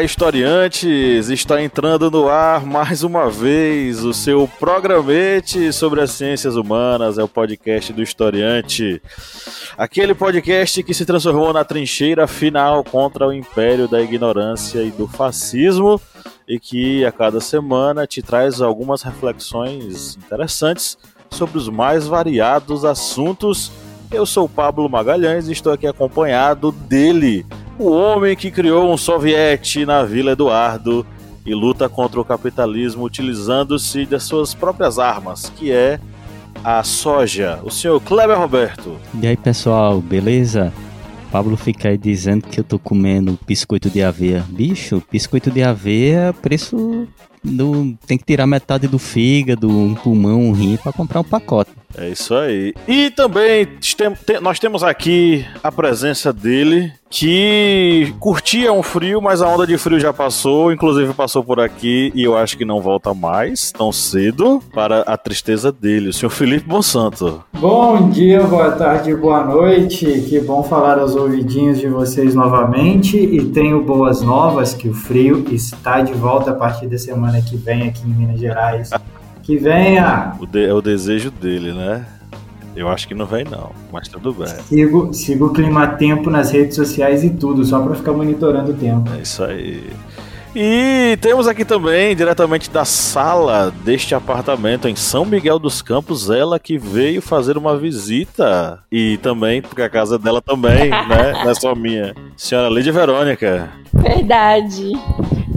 Olá, historiantes! Está entrando no ar mais uma vez o seu programete sobre as ciências humanas, é o podcast do historiante. Aquele podcast que se transformou na trincheira final contra o império da ignorância e do fascismo e que a cada semana te traz algumas reflexões interessantes sobre os mais variados assuntos. Eu sou o Pablo Magalhães e estou aqui acompanhado dele, o homem que criou um soviete na Vila Eduardo e luta contra o capitalismo utilizando-se das suas próprias armas, que é a soja, o senhor Kleber Roberto. E aí pessoal, beleza? Pablo fica aí dizendo que eu tô comendo biscoito de aveia. Bicho, biscoito de aveia, preço do, tem que tirar metade do fígado, um pulmão, um rim para comprar um pacote. É isso aí. E também nós temos aqui a presença dele, que curtia um frio, mas a onda de frio já passou, inclusive passou por aqui e eu acho que não volta mais tão cedo para a tristeza dele, o senhor Felipe Monsanto. Bom dia, boa tarde, boa noite. Que bom falar aos ouvidinhos de vocês novamente e tenho boas novas que o frio está de volta a partir da semana que vem aqui em Minas Gerais. Que venha! O de, é o desejo dele, né? Eu acho que não vem não, mas tudo bem. Sigo, sigo o clima tempo nas redes sociais e tudo, só para ficar monitorando o tempo. É isso aí. E temos aqui também, diretamente da sala deste apartamento em São Miguel dos Campos, ela que veio fazer uma visita. E também, porque a casa dela também, né? Não é só minha. Senhora Lídia Verônica. Verdade.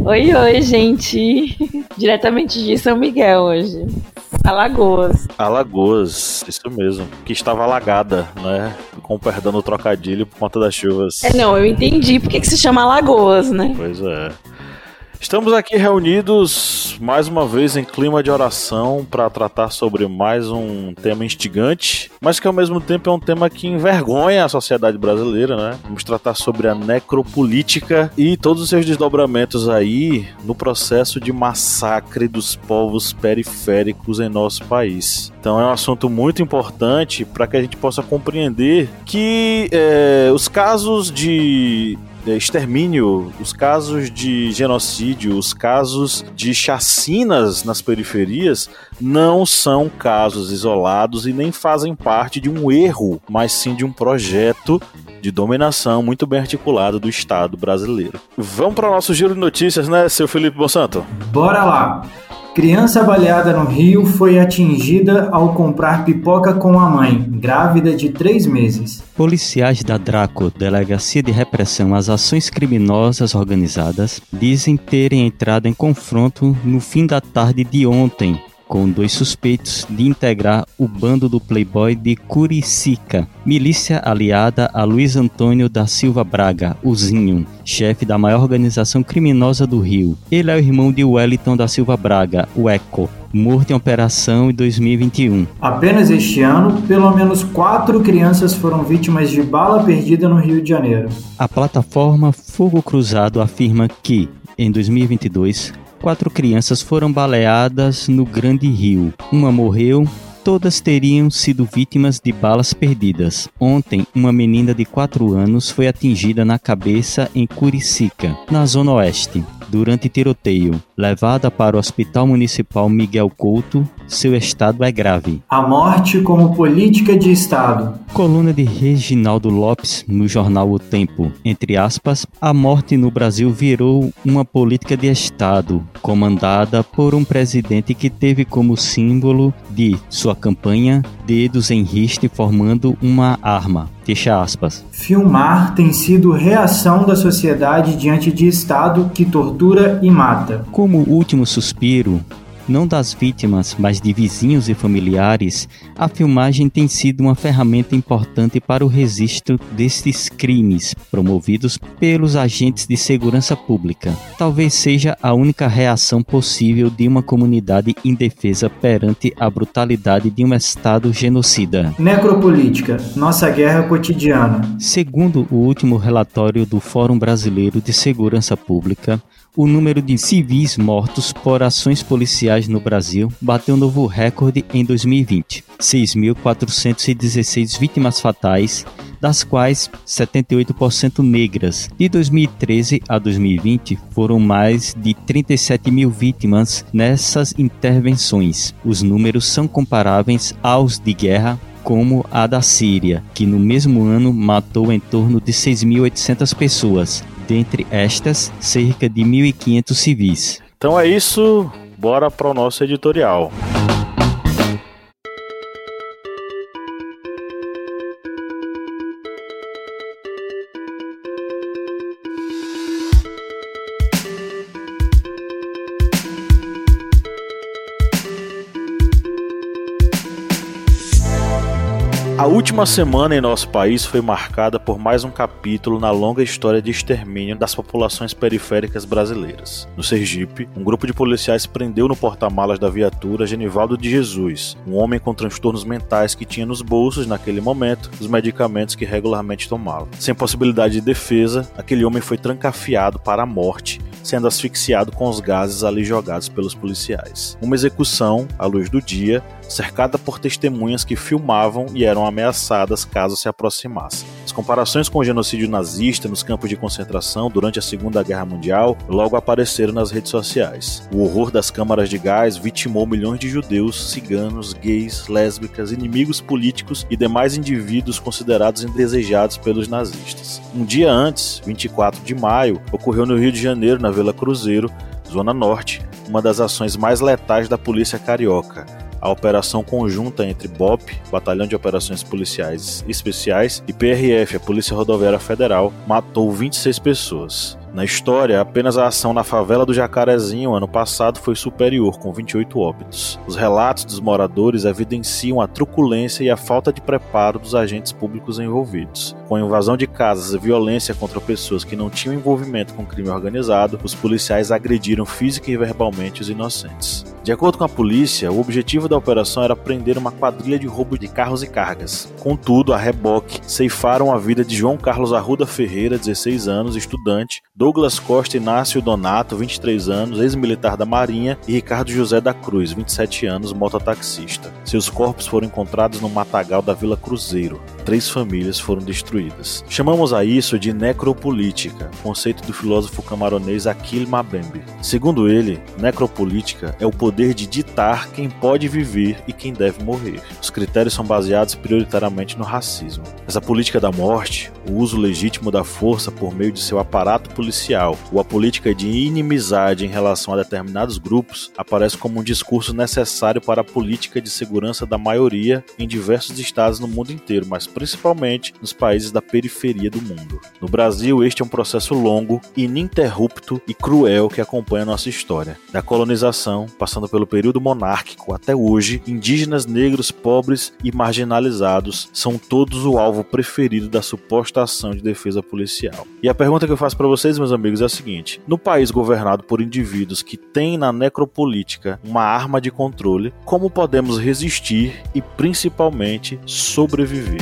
Oi, oi, gente. Diretamente de São Miguel hoje. Alagoas. Alagoas, isso mesmo. Que estava alagada, né? Com perdão do trocadilho por conta das chuvas. É, não, eu entendi porque que se chama Alagoas, né? Pois é. Estamos aqui reunidos mais uma vez em clima de oração para tratar sobre mais um tema instigante, mas que ao mesmo tempo é um tema que envergonha a sociedade brasileira, né? Vamos tratar sobre a necropolítica e todos os seus desdobramentos aí no processo de massacre dos povos periféricos em nosso país. Então é um assunto muito importante para que a gente possa compreender que é, os casos de extermínio, os casos de genocídio, os casos de chacinas nas periferias não são casos isolados e nem fazem parte de um erro, mas sim de um projeto de dominação muito bem articulado do Estado brasileiro. Vamos para o nosso giro de notícias, né, seu Felipe Monsanto? Bora lá! Criança baleada no Rio foi atingida ao comprar pipoca com a mãe, grávida de três meses. Policiais da Draco, Delegacia de Repressão às Ações Criminosas Organizadas, dizem terem entrado em confronto no fim da tarde de ontem com dois suspeitos de integrar o bando do playboy de Curicica, milícia aliada a Luiz Antônio da Silva Braga, o Zinho, chefe da maior organização criminosa do Rio. Ele é o irmão de Wellington da Silva Braga, o ECO, morto em operação em 2021. Apenas este ano, pelo menos quatro crianças foram vítimas de bala perdida no Rio de Janeiro. A plataforma Fogo Cruzado afirma que, em 2022, quatro crianças foram baleadas no Grande Rio. Uma morreu, todas teriam sido vítimas de balas perdidas. Ontem, uma menina de 4 anos foi atingida na cabeça em Curicica, na zona oeste durante tiroteio. Levada para o Hospital Municipal Miguel Couto, seu estado é grave. A morte como política de Estado. Coluna de Reginaldo Lopes no jornal O Tempo. Entre aspas, a morte no Brasil virou uma política de Estado, comandada por um presidente que teve como símbolo de sua campanha dedos em riste formando uma arma. Fecha aspas. Filmar tem sido reação da sociedade diante de Estado que tortura e mata. Como último suspiro, não das vítimas, mas de vizinhos e familiares, a filmagem tem sido uma ferramenta importante para o registro destes crimes promovidos pelos agentes de segurança pública. Talvez seja a única reação possível de uma comunidade indefesa perante a brutalidade de um Estado genocida. Necropolítica, nossa guerra cotidiana. Segundo o último relatório do Fórum Brasileiro de Segurança Pública, o número de civis mortos por ações policiais no Brasil bateu novo recorde em 2020, 6.416 vítimas fatais, das quais 78% negras. De 2013 a 2020, foram mais de 37 mil vítimas nessas intervenções. Os números são comparáveis aos de guerra como a da Síria, que no mesmo ano matou em torno de 6.800 pessoas, dentre estas, cerca de 1.500 civis. Então é isso, bora para o nosso editorial. A última semana em nosso país foi marcada por mais um capítulo na longa história de extermínio das populações periféricas brasileiras. No Sergipe, um grupo de policiais prendeu no porta-malas da viatura Genivaldo de Jesus, um homem com transtornos mentais que tinha nos bolsos, naquele momento, os medicamentos que regularmente tomava. Sem possibilidade de defesa, aquele homem foi trancafiado para a morte sendo asfixiado com os gases ali jogados pelos policiais. Uma execução, à luz do dia, cercada por testemunhas que filmavam e eram ameaçadas caso se aproximassem. As comparações com o genocídio nazista nos campos de concentração durante a Segunda Guerra Mundial logo apareceram nas redes sociais. O horror das câmaras de gás vitimou milhões de judeus, ciganos, gays, lésbicas, inimigos políticos e demais indivíduos considerados indesejados pelos nazistas. Um dia antes, 24 de maio, ocorreu no Rio de Janeiro, na Vila Cruzeiro, Zona Norte, uma das ações mais letais da polícia carioca a operação conjunta entre BOP, Batalhão de Operações Policiais Especiais, e PRF, a Polícia Rodoviária Federal, matou 26 pessoas. Na história, apenas a ação na favela do Jacarezinho ano passado foi superior, com 28 óbitos. Os relatos dos moradores evidenciam a truculência e a falta de preparo dos agentes públicos envolvidos. Com invasão de casas e violência contra pessoas que não tinham envolvimento com crime organizado, os policiais agrediram física e verbalmente os inocentes. De acordo com a polícia, o objetivo da operação era prender uma quadrilha de roubo de carros e cargas. Contudo, a reboque ceifaram a vida de João Carlos Arruda Ferreira, 16 anos, estudante, Douglas Costa Inácio Donato, 23 anos, ex-militar da Marinha, e Ricardo José da Cruz, 27 anos, mototaxista. Seus corpos foram encontrados no matagal da Vila Cruzeiro. Três famílias foram destruídas. Chamamos a isso de necropolítica, conceito do filósofo camaronês Akil Mabembe. Segundo ele, necropolítica é o poder de ditar quem pode viver e quem deve morrer. Os critérios são baseados prioritariamente no racismo. Essa política da morte, o uso legítimo da força por meio de seu aparato policial ou a política de inimizade em relação a determinados grupos aparece como um discurso necessário para a política de segurança da maioria em diversos estados no mundo inteiro, mas principalmente nos países da periferia do mundo. No Brasil, este é um processo longo, ininterrupto e cruel que acompanha nossa história. Da colonização, passando pelo período monárquico até hoje, indígenas, negros, pobres e marginalizados são todos o alvo preferido da suposta ação de defesa policial. E a pergunta que eu faço para vocês, meus amigos, é a seguinte: no país governado por indivíduos que têm na necropolítica uma arma de controle, como podemos resistir e principalmente sobreviver?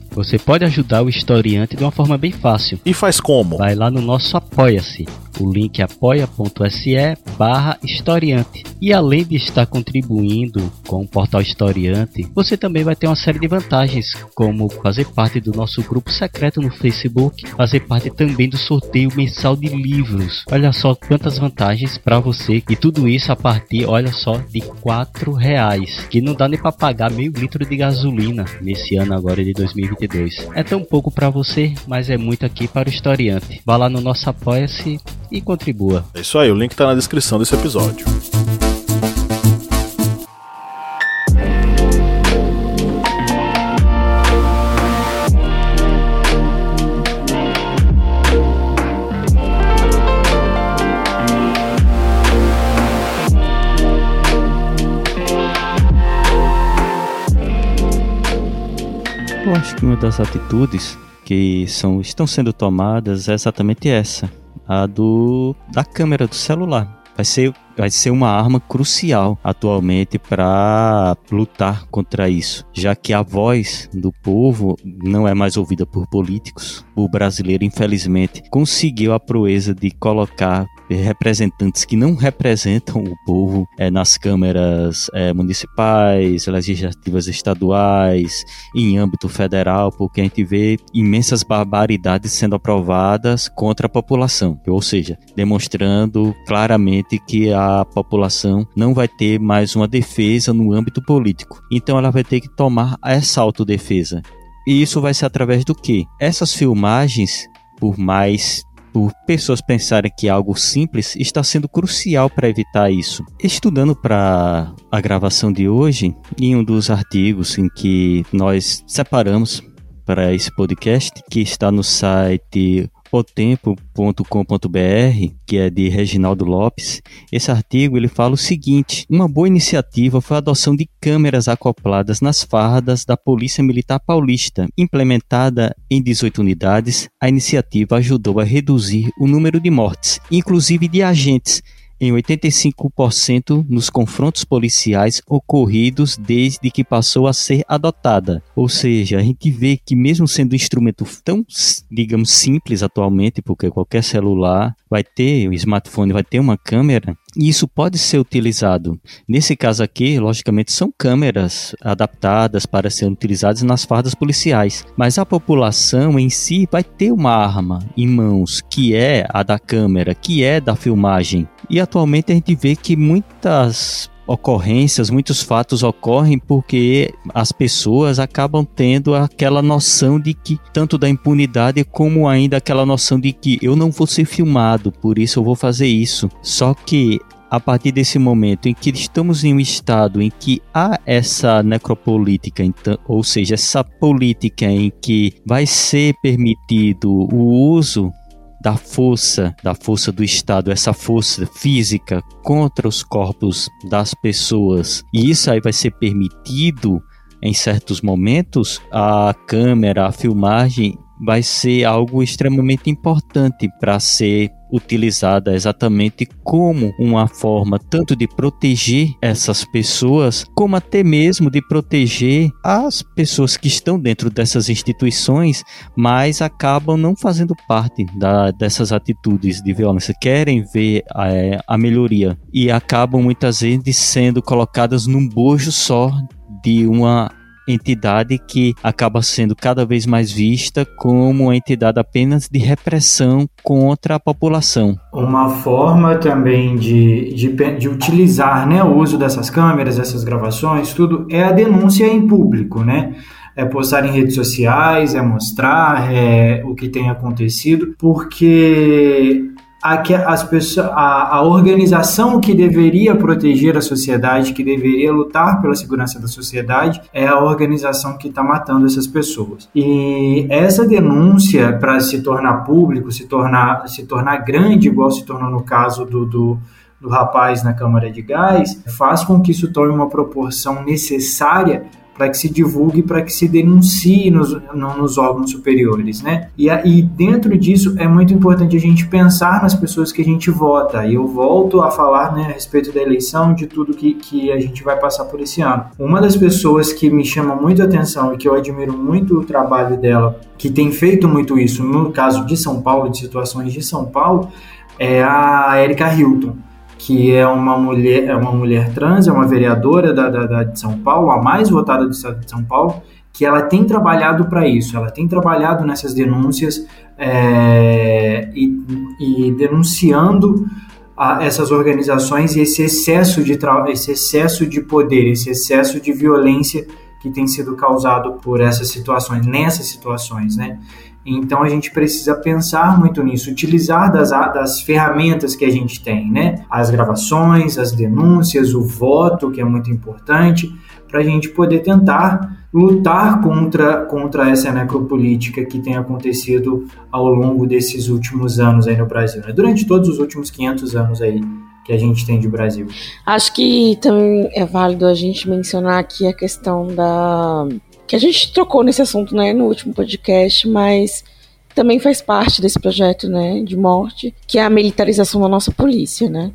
Você pode ajudar o historiante de uma forma bem fácil. E faz como? Vai lá no nosso Apoia-se O link é apoia.se barra historiante. E além de estar contribuindo com o portal Historiante, você também vai ter uma série de vantagens, como fazer parte do nosso grupo secreto no Facebook, fazer parte também do sorteio mensal de livros. Olha só quantas vantagens para você e tudo isso a partir, olha só, de quatro reais, que não dá nem para pagar meio litro de gasolina nesse ano agora de 2022. É tão pouco para você, mas é muito aqui para o historiante. Vá lá no nosso Apoia-se e contribua. É isso aí, o link está na descrição desse episódio. Eu acho que uma das atitudes que são, estão sendo tomadas é exatamente essa, a do da câmera do celular. Vai ser, vai ser uma arma crucial atualmente para lutar contra isso, já que a voz do povo não é mais ouvida por políticos. O brasileiro, infelizmente, conseguiu a proeza de colocar representantes que não representam o povo é, nas câmeras é, municipais, legislativas estaduais, em âmbito federal, porque a gente vê imensas barbaridades sendo aprovadas contra a população, ou seja, demonstrando claramente que a população não vai ter mais uma defesa no âmbito político. Então ela vai ter que tomar essa autodefesa. E isso vai ser através do que? Essas filmagens, por mais por pessoas pensarem que algo simples está sendo crucial para evitar isso. Estudando para a gravação de hoje, em um dos artigos em que nós separamos para esse podcast, que está no site otempo.com.br, que é de Reginaldo Lopes, esse artigo ele fala o seguinte: uma boa iniciativa foi a adoção de câmeras acopladas nas fardas da Polícia Militar Paulista. Implementada em 18 unidades, a iniciativa ajudou a reduzir o número de mortes, inclusive de agentes em 85% nos confrontos policiais ocorridos desde que passou a ser adotada. Ou seja, a gente vê que mesmo sendo um instrumento tão, digamos, simples atualmente, porque qualquer celular vai ter, o smartphone vai ter uma câmera, e isso pode ser utilizado. Nesse caso aqui, logicamente, são câmeras adaptadas para serem utilizadas nas fardas policiais, mas a população em si vai ter uma arma em mãos, que é a da câmera, que é da filmagem. E atualmente a gente vê que muitas ocorrências, muitos fatos ocorrem porque as pessoas acabam tendo aquela noção de que, tanto da impunidade, como ainda aquela noção de que eu não vou ser filmado, por isso eu vou fazer isso. Só que a partir desse momento em que estamos em um estado em que há essa necropolítica, então, ou seja, essa política em que vai ser permitido o uso da força, da força do Estado, essa força física contra os corpos das pessoas. E isso aí vai ser permitido em certos momentos, a câmera, a filmagem vai ser algo extremamente importante para ser utilizada exatamente como uma forma tanto de proteger essas pessoas, como até mesmo de proteger as pessoas que estão dentro dessas instituições, mas acabam não fazendo parte da, dessas atitudes de violência, querem ver é, a melhoria e acabam muitas vezes sendo colocadas num bojo só de uma entidade que acaba sendo cada vez mais vista como uma entidade apenas de repressão contra a população. Uma forma também de, de, de utilizar né, o uso dessas câmeras, dessas gravações, tudo, é a denúncia em público, né? é postar em redes sociais, é mostrar é, o que tem acontecido, porque a, as pessoas, a, a organização que deveria proteger a sociedade, que deveria lutar pela segurança da sociedade, é a organização que está matando essas pessoas. E essa denúncia, para se tornar público, se tornar, se tornar grande, igual se tornou no caso do, do do rapaz na câmara de gás, faz com que isso tome uma proporção necessária para que se divulgue, para que se denuncie nos, nos órgãos superiores, né? E, e dentro disso é muito importante a gente pensar nas pessoas que a gente vota. E eu volto a falar né, a respeito da eleição, de tudo que, que a gente vai passar por esse ano. Uma das pessoas que me chama muito atenção e que eu admiro muito o trabalho dela, que tem feito muito isso no caso de São Paulo, de situações de São Paulo, é a Erika Hilton, que é uma mulher, é uma mulher trans, é uma vereadora da, da, da de São Paulo, a mais votada do estado de São Paulo, que ela tem trabalhado para isso, ela tem trabalhado nessas denúncias é, e, e, denunciando a, essas organizações e esse excesso de esse excesso de poder, esse excesso de violência que tem sido causado por essas situações, nessas situações, né? Então a gente precisa pensar muito nisso, utilizar das, das ferramentas que a gente tem, né? As gravações, as denúncias, o voto, que é muito importante, para a gente poder tentar lutar contra, contra essa necropolítica que tem acontecido ao longo desses últimos anos aí no Brasil, né? durante todos os últimos 500 anos aí que a gente tem de Brasil. Acho que também é válido a gente mencionar aqui a questão da que a gente trocou nesse assunto, né, no último podcast, mas também faz parte desse projeto, né, de morte, que é a militarização da nossa polícia, né?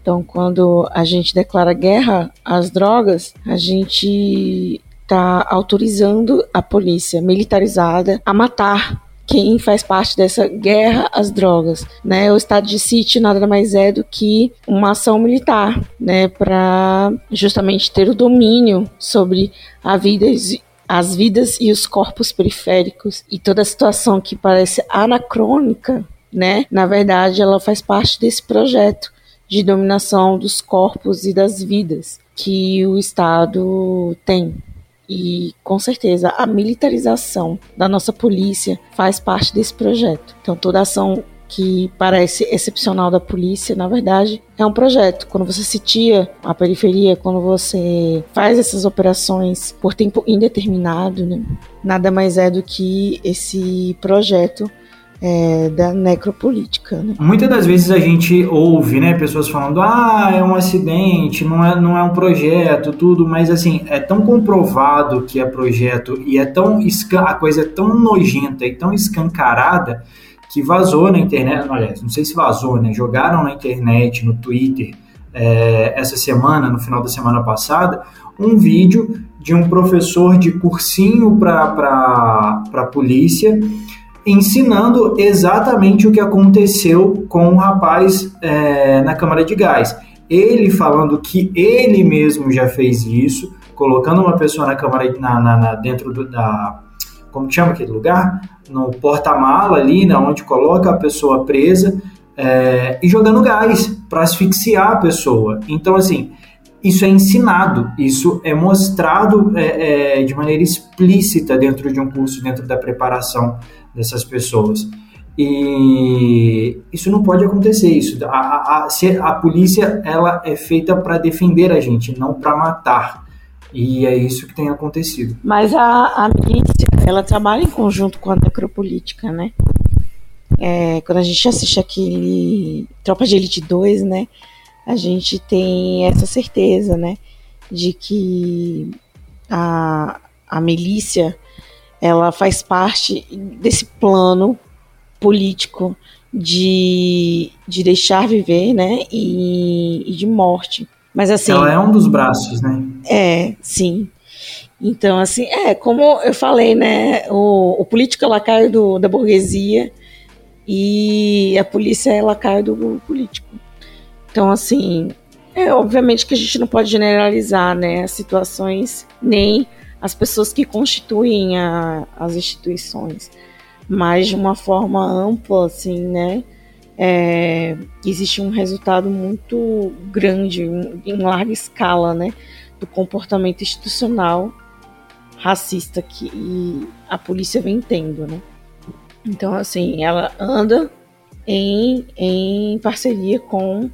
Então, quando a gente declara guerra às drogas, a gente está autorizando a polícia militarizada a matar quem faz parte dessa guerra às drogas, né? O estado de sítio nada mais é do que uma ação militar, né, para justamente ter o domínio sobre a vida as vidas e os corpos periféricos e toda a situação que parece anacrônica, né? Na verdade, ela faz parte desse projeto de dominação dos corpos e das vidas que o Estado tem. E com certeza a militarização da nossa polícia faz parte desse projeto. Então toda ação que parece excepcional da polícia, na verdade, é um projeto. Quando você sitia a periferia, quando você faz essas operações por tempo indeterminado, né, nada mais é do que esse projeto é, da necropolítica. Né? Muitas das vezes a gente ouve né, pessoas falando: ah, é um acidente, não é, não é um projeto, tudo, mas assim, é tão comprovado que é projeto e é tão a coisa é tão nojenta e tão escancarada que vazou na internet, aliás, não sei se vazou, né? Jogaram na internet, no Twitter, é, essa semana, no final da semana passada, um vídeo de um professor de cursinho para a polícia ensinando exatamente o que aconteceu com o rapaz é, na Câmara de Gás. Ele falando que ele mesmo já fez isso, colocando uma pessoa na Câmara na, na, na dentro do, da como chama aquele lugar? No porta-mala ali, né, onde coloca a pessoa presa é, e jogando gás para asfixiar a pessoa. Então, assim, isso é ensinado, isso é mostrado é, é, de maneira explícita dentro de um curso, dentro da preparação dessas pessoas. E isso não pode acontecer. Isso, a, a, a, a polícia ela é feita para defender a gente, não para matar. E é isso que tem acontecido. Mas a, a milícia, ela trabalha em conjunto com a necropolítica, né? É, quando a gente assiste aquele Tropa de Elite 2, né? A gente tem essa certeza, né? De que a, a milícia, ela faz parte desse plano político de, de deixar viver, né? E, e de morte. Mas assim. Ela é um dos braços, né? É, sim. Então, assim, é, como eu falei, né? O, o político é lacaio do, da burguesia e a polícia é lacaio do político. Então, assim, é obviamente que a gente não pode generalizar, né? As situações, nem as pessoas que constituem a, as instituições, mas de uma forma ampla, assim, né? é, existe um resultado muito grande, em larga escala, né, do comportamento institucional racista que a polícia vem tendo, né. Então, assim, ela anda em, em parceria com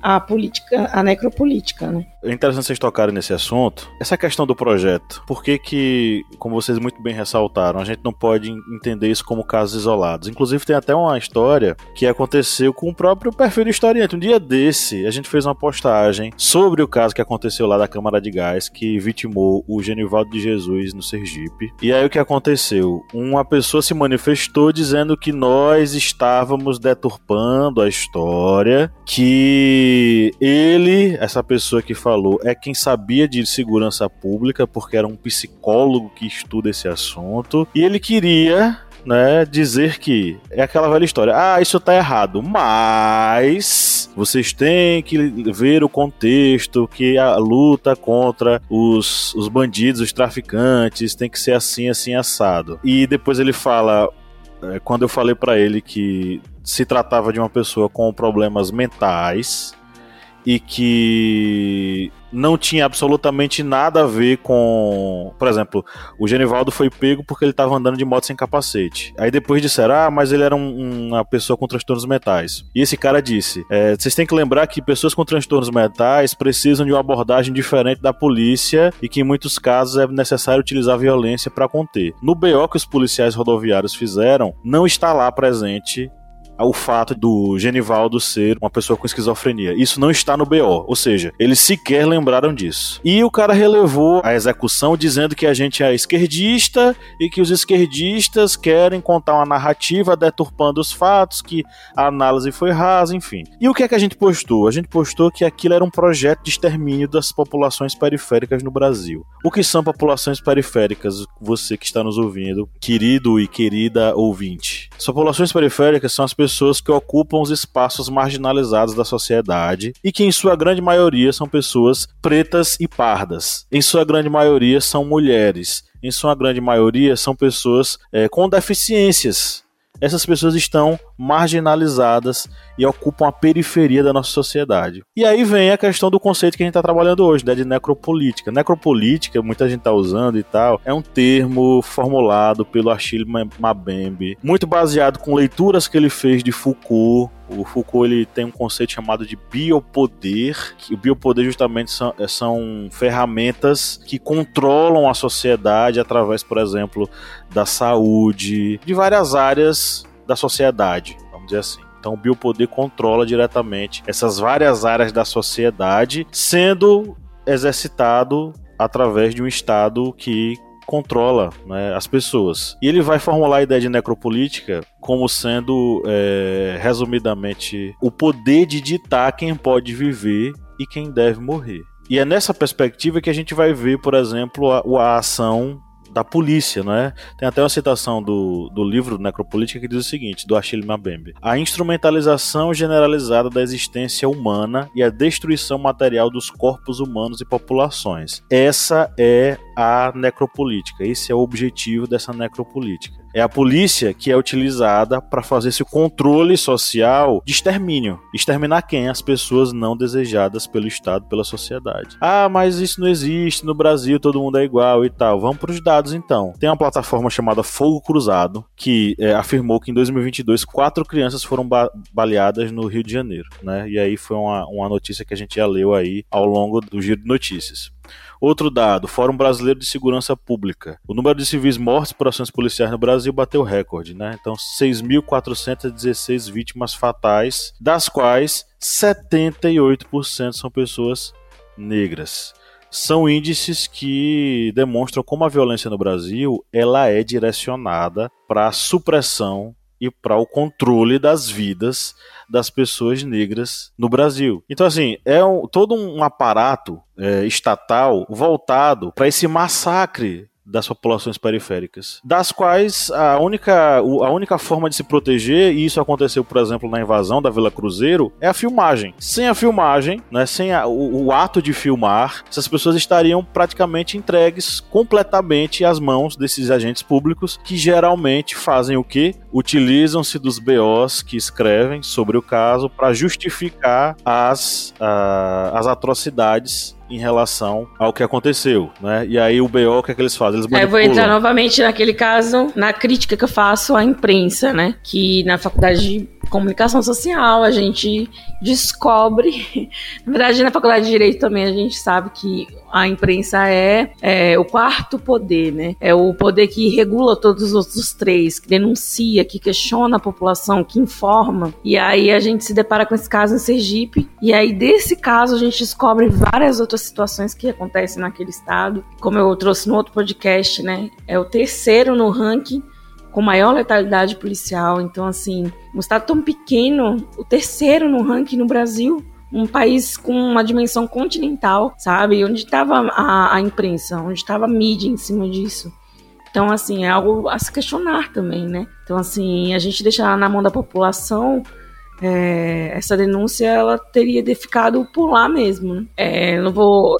a política, a necropolítica, né? É interessante vocês tocarem nesse assunto. Essa questão do projeto. Por que que, como vocês muito bem ressaltaram, a gente não pode entender isso como casos isolados? Inclusive tem até uma história que aconteceu com o próprio perfil do historiante. Um dia desse, a gente fez uma postagem sobre o caso que aconteceu lá da Câmara de Gás, que vitimou o Genivaldo de Jesus no Sergipe. E aí o que aconteceu? Uma pessoa se manifestou dizendo que nós estávamos deturpando a história, que ele, essa pessoa que falou, é quem sabia de segurança pública, porque era um psicólogo que estuda esse assunto, e ele queria né, dizer que é aquela velha história. Ah, isso tá errado, mas vocês têm que ver o contexto que a luta contra os, os bandidos, os traficantes, tem que ser assim, assim, assado. E depois ele fala, é, quando eu falei para ele que se tratava de uma pessoa com problemas mentais e que não tinha absolutamente nada a ver com. Por exemplo, o Genivaldo foi pego porque ele estava andando de moto sem capacete. Aí depois disseram, ah, mas ele era um, uma pessoa com transtornos mentais. E esse cara disse: é, vocês têm que lembrar que pessoas com transtornos mentais precisam de uma abordagem diferente da polícia e que em muitos casos é necessário utilizar violência para conter. No BO que os policiais rodoviários fizeram, não está lá presente o fato do Genivaldo ser uma pessoa com esquizofrenia. Isso não está no BO, ou seja, eles sequer lembraram disso. E o cara relevou a execução dizendo que a gente é esquerdista e que os esquerdistas querem contar uma narrativa deturpando os fatos, que a análise foi rasa, enfim. E o que é que a gente postou? A gente postou que aquilo era um projeto de extermínio das populações periféricas no Brasil. O que são populações periféricas? Você que está nos ouvindo, querido e querida ouvinte. As populações periféricas são as pessoas pessoas que ocupam os espaços marginalizados da sociedade e que, em sua grande maioria, são pessoas pretas e pardas. Em sua grande maioria, são mulheres. Em sua grande maioria, são pessoas é, com deficiências. Essas pessoas estão marginalizadas e ocupam a periferia da nossa sociedade. E aí vem a questão do conceito que a gente está trabalhando hoje, né, de necropolítica. Necropolítica, muita gente está usando e tal, é um termo formulado pelo Achille Mbembe, muito baseado com leituras que ele fez de Foucault, o Foucault ele tem um conceito chamado de biopoder, que o biopoder justamente são, é, são, ferramentas que controlam a sociedade através, por exemplo, da saúde, de várias áreas da sociedade, vamos dizer assim. Então o biopoder controla diretamente essas várias áreas da sociedade, sendo exercitado através de um Estado que controla né, as pessoas. E ele vai formular a ideia de necropolítica como sendo, é, resumidamente, o poder de ditar quem pode viver e quem deve morrer. E é nessa perspectiva que a gente vai ver, por exemplo, a, a ação da polícia, não é? Tem até uma citação do, do livro Necropolítica que diz o seguinte, do Achille Mbembe. A instrumentalização generalizada da existência humana e a destruição material dos corpos humanos e populações. Essa é a necropolítica. Esse é o objetivo dessa necropolítica. É a polícia que é utilizada para fazer esse controle social de extermínio. Exterminar quem? As pessoas não desejadas pelo Estado, pela sociedade. Ah, mas isso não existe no Brasil, todo mundo é igual e tal. Vamos para os dados então. Tem uma plataforma chamada Fogo Cruzado que é, afirmou que em 2022 quatro crianças foram ba baleadas no Rio de Janeiro, né? E aí foi uma, uma notícia que a gente já leu aí ao longo do giro de notícias. Outro dado, Fórum Brasileiro de Segurança Pública. O número de civis mortos por ações policiais no Brasil bateu recorde, né? Então, 6.416 vítimas fatais, das quais 78% são pessoas negras. São índices que demonstram como a violência no Brasil ela é direcionada para a supressão e para o controle das vidas das pessoas negras no Brasil. Então, assim, é um, todo um aparato é, estatal voltado para esse massacre das populações periféricas, das quais a única, a única forma de se proteger, e isso aconteceu, por exemplo, na invasão da Vila Cruzeiro, é a filmagem. Sem a filmagem, né, sem a, o, o, ato de filmar, essas pessoas estariam praticamente entregues completamente às mãos desses agentes públicos, que geralmente fazem o quê? Utilizam-se dos BOs que escrevem sobre o caso para justificar as, uh, as atrocidades em relação ao que aconteceu, né? E aí o BO, o que é que eles fazem? Eles é, eu vou entrar novamente naquele caso, na crítica que eu faço à imprensa, né? Que na faculdade de comunicação social a gente descobre, na verdade na faculdade de direito também a gente sabe que a imprensa é, é, o quarto poder, né? É o poder que regula todos os outros três, que denuncia, que questiona a população, que informa. E aí a gente se depara com esse caso em Sergipe. E aí desse caso a gente descobre várias outras situações que acontecem naquele estado. Como eu trouxe no outro podcast, né? É o terceiro no ranking com maior letalidade policial. Então, assim, um estado tão pequeno, o terceiro no ranking no Brasil um país com uma dimensão continental, sabe? Onde estava a, a, imprensa, onde estava a mídia em cima disso. Então, assim, é algo a se questionar também, né? Então, assim, a gente deixar na mão da população é, essa denúncia ela teria ficado por lá mesmo. Né? É, não vou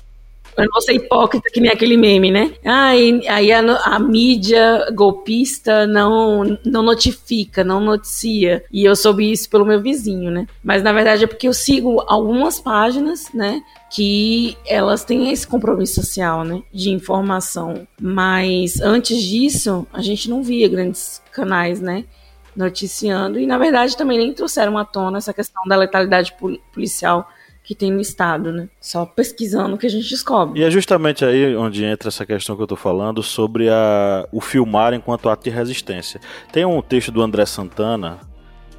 eu não ser hipócrita que nem aquele meme, né? Aí, aí a, a, mídia golpista não, não notifica, não noticia. E eu soube isso pelo meu vizinho, né? Mas na verdade é porque eu sigo algumas páginas, né? Que elas têm esse compromisso social, né? De informação. Mas antes disso, a gente não via grandes canais, né? Noticiando. E na verdade também nem trouxeram à tona essa questão da letalidade policial que tem no estado, né? Só pesquisando que a gente descobre. E é justamente aí onde entra essa questão que eu tô falando sobre a, o filmar enquanto ato de resistência. Tem um texto do André Santana,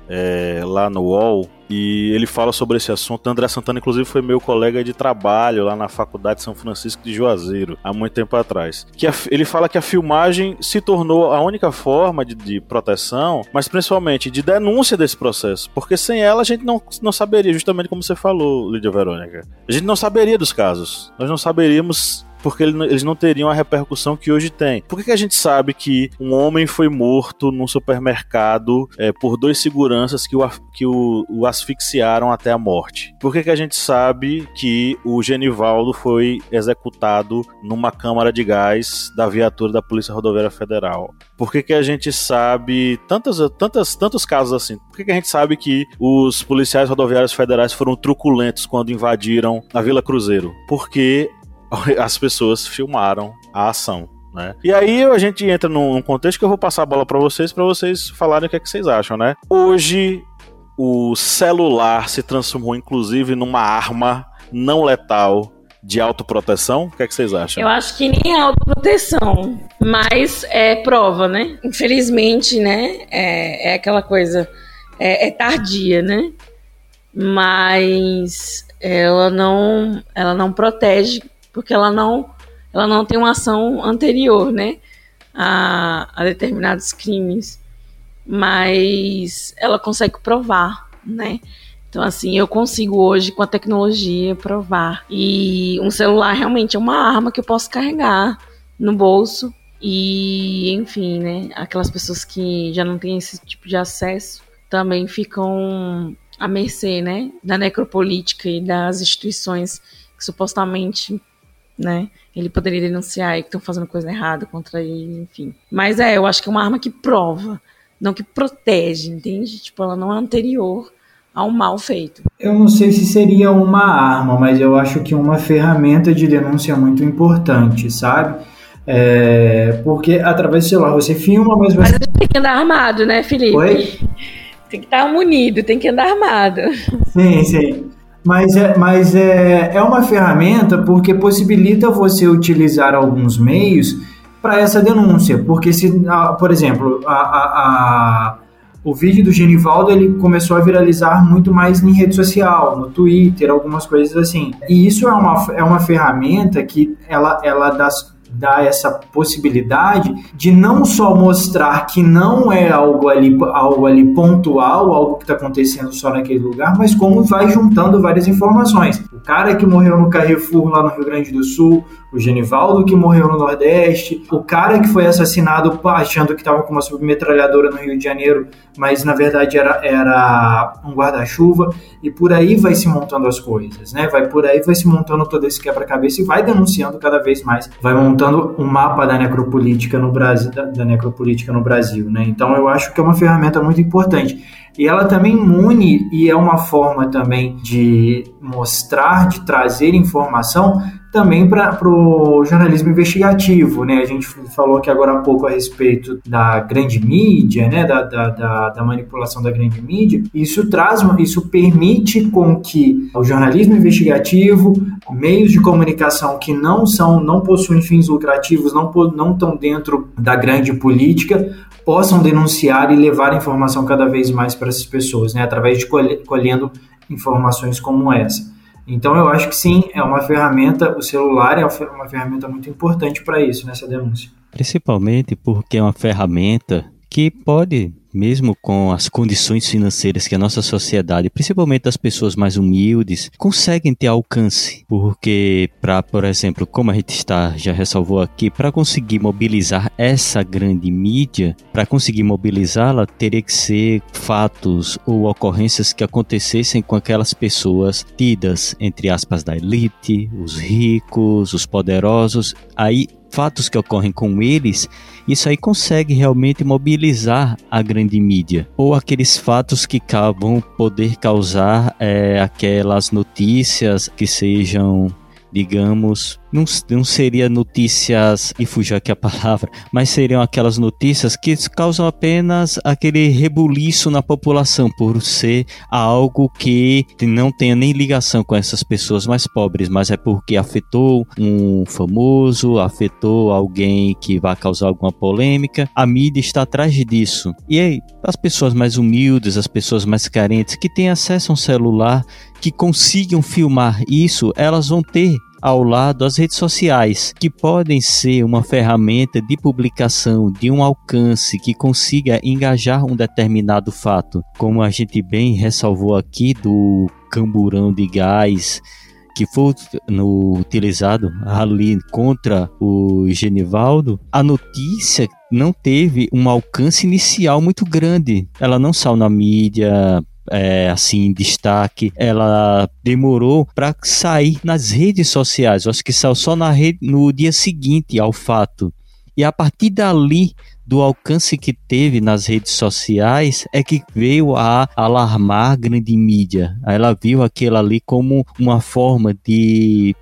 é, lá no UOL, e ele fala sobre esse assunto. André Santana, inclusive, foi meu colega de trabalho lá na Faculdade de São Francisco de Juazeiro, há muito tempo atrás. Que a, ele fala que a filmagem se tornou a única forma de, de, proteção, mas principalmente de denúncia desse processo. Porque sem ela a gente não, não saberia, justamente como você falou, Lídia Verônica. A gente não saberia dos casos. Nós não saberíamos porque eles não teriam a repercussão que hoje tem. Por que, que a gente sabe que um homem foi morto num supermercado é, por dois seguranças que, o, que o, o asfixiaram até a morte? Por que, que a gente sabe que o Genivaldo foi executado numa câmara de gás da viatura da Polícia Rodoviária Federal? Por que, que a gente sabe tantas, tantas, tantos casos assim? Por que, que a gente sabe que os policiais rodoviários federais foram truculentos quando invadiram a Vila Cruzeiro? Porque as pessoas filmaram a ação. Né? E aí a gente entra num contexto que eu vou passar a bola para vocês, para vocês falarem o que, é que vocês acham, né? Hoje o celular se transformou inclusive numa arma não letal de autoproteção? O que, é que vocês acham? Eu acho que nem é autoproteção, mas é prova, né? Infelizmente, né? É, é aquela coisa. É, é, tardia, né? Mas ela não, ela não protege porque ela não, ela não tem uma ação anterior, né, a, a determinados crimes, mas ela consegue provar, né? Então, assim, eu consigo hoje, com a tecnologia, provar. E um celular realmente é uma arma que eu posso carregar no bolso. E, enfim, né? Aquelas pessoas que já não têm esse tipo de acesso também ficam à mercê, né? Da necropolítica e das instituições que supostamente né? Ele poderia denunciar que estão fazendo coisa errada contra ele, enfim. Mas é, eu acho que é uma arma que prova, não que protege, entende? Tipo, ela não é anterior ao mal feito. Eu não sei se seria uma arma, mas eu acho que uma ferramenta de denúncia muito importante, sabe? É, porque através do celular você filma, mas você. Mas tem que andar armado, né, Felipe? Oi? Tem que estar munido, tem que andar armado. Sim, sim. Mas, é, mas é, é uma ferramenta porque possibilita você utilizar alguns meios para essa denúncia. Porque, se, por exemplo, a, a, a, o vídeo do Genivaldo ele começou a viralizar muito mais em rede social, no Twitter, algumas coisas assim. E isso é uma, é uma ferramenta que ela, ela dá dá essa possibilidade de não só mostrar que não é algo ali, algo ali pontual, algo que está acontecendo só naquele lugar, mas como vai juntando várias informações. O cara que morreu no Carrefour lá no Rio Grande do Sul, o Genivaldo que morreu no Nordeste, o cara que foi assassinado achando que estava com uma submetralhadora no Rio de Janeiro, mas na verdade era, era um guarda-chuva, e por aí vai se montando as coisas, né? Vai por aí, vai se montando todo esse quebra-cabeça e vai denunciando cada vez mais, vai montando um mapa da necropolítica no Brasil, da, da necropolítica no Brasil, né? Então eu acho que é uma ferramenta muito importante. E ela também mune e é uma forma também de mostrar, de trazer informação também para o jornalismo investigativo, né? A gente falou aqui agora há pouco a respeito da grande mídia, né? Da, da, da, da, manipulação da grande mídia. Isso traz, isso permite com que o jornalismo investigativo, meios de comunicação que não são, não possuem fins lucrativos, não não estão dentro da grande política, possam denunciar e levar informação cada vez mais para essas pessoas, né? Através de colhendo informações como essa. Então eu acho que sim, é uma ferramenta, o celular é uma ferramenta muito importante para isso, nessa denúncia. Principalmente porque é uma ferramenta que pode mesmo com as condições financeiras que a nossa sociedade, principalmente das pessoas mais humildes, conseguem ter alcance. Porque, para, por exemplo, como a gente está, já ressalvou aqui, para conseguir mobilizar essa grande mídia, para conseguir mobilizá-la, teria que ser fatos ou ocorrências que acontecessem com aquelas pessoas tidas, entre aspas, da elite, os ricos, os poderosos. Aí fatos que ocorrem com eles, isso aí consegue realmente mobilizar a grande mídia. Ou aqueles fatos que vão poder causar é, aquelas notícias que sejam digamos, não, não seria notícias, e fugiu aqui a palavra, mas seriam aquelas notícias que causam apenas aquele rebuliço na população por ser algo que não tenha nem ligação com essas pessoas mais pobres, mas é porque afetou um famoso, afetou alguém que vai causar alguma polêmica. A mídia está atrás disso. E aí, as pessoas mais humildes, as pessoas mais carentes que têm acesso a um celular, que consigam filmar isso, elas vão ter ao lado as redes sociais, que podem ser uma ferramenta de publicação de um alcance que consiga engajar um determinado fato, como a gente bem ressalvou aqui do camburão de gás que foi no, utilizado ali contra o Genivaldo, a notícia não teve um alcance inicial muito grande. Ela não saiu na mídia é, assim em destaque, ela demorou para sair nas redes sociais. Eu acho que saiu só na rede, no dia seguinte ao fato. E a partir dali, do alcance que teve nas redes sociais, é que veio a alarmar a grande mídia. Ela viu aquilo ali como uma forma de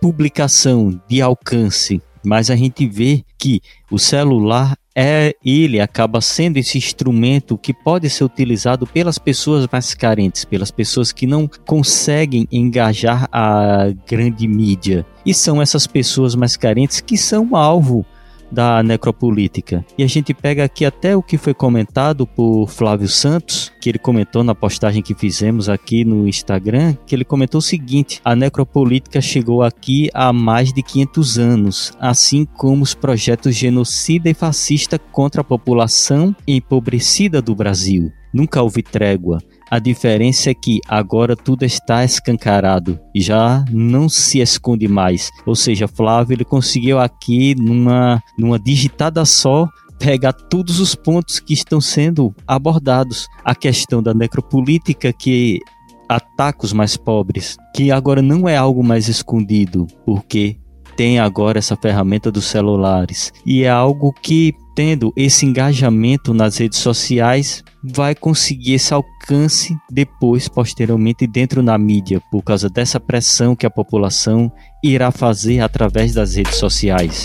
publicação, de alcance. Mas a gente vê que o celular é ele acaba sendo esse instrumento que pode ser utilizado pelas pessoas mais carentes, pelas pessoas que não conseguem engajar a grande mídia. E são essas pessoas mais carentes que são alvo da necropolítica. E a gente pega aqui até o que foi comentado por Flávio Santos, que ele comentou na postagem que fizemos aqui no Instagram, que ele comentou o seguinte: a necropolítica chegou aqui há mais de 500 anos, assim como os projetos genocida e fascista contra a população empobrecida do Brasil. Nunca houve trégua. A diferença é que agora tudo está escancarado e já não se esconde mais. Ou seja, Flávio ele conseguiu aqui numa, numa digitada só pegar todos os pontos que estão sendo abordados. A questão da necropolítica que ataca os mais pobres, que agora não é algo mais escondido, porque tem agora essa ferramenta dos celulares e é algo que tendo esse engajamento nas redes sociais vai conseguir esse alcance depois, posteriormente, dentro da mídia, por causa dessa pressão que a população irá fazer através das redes sociais.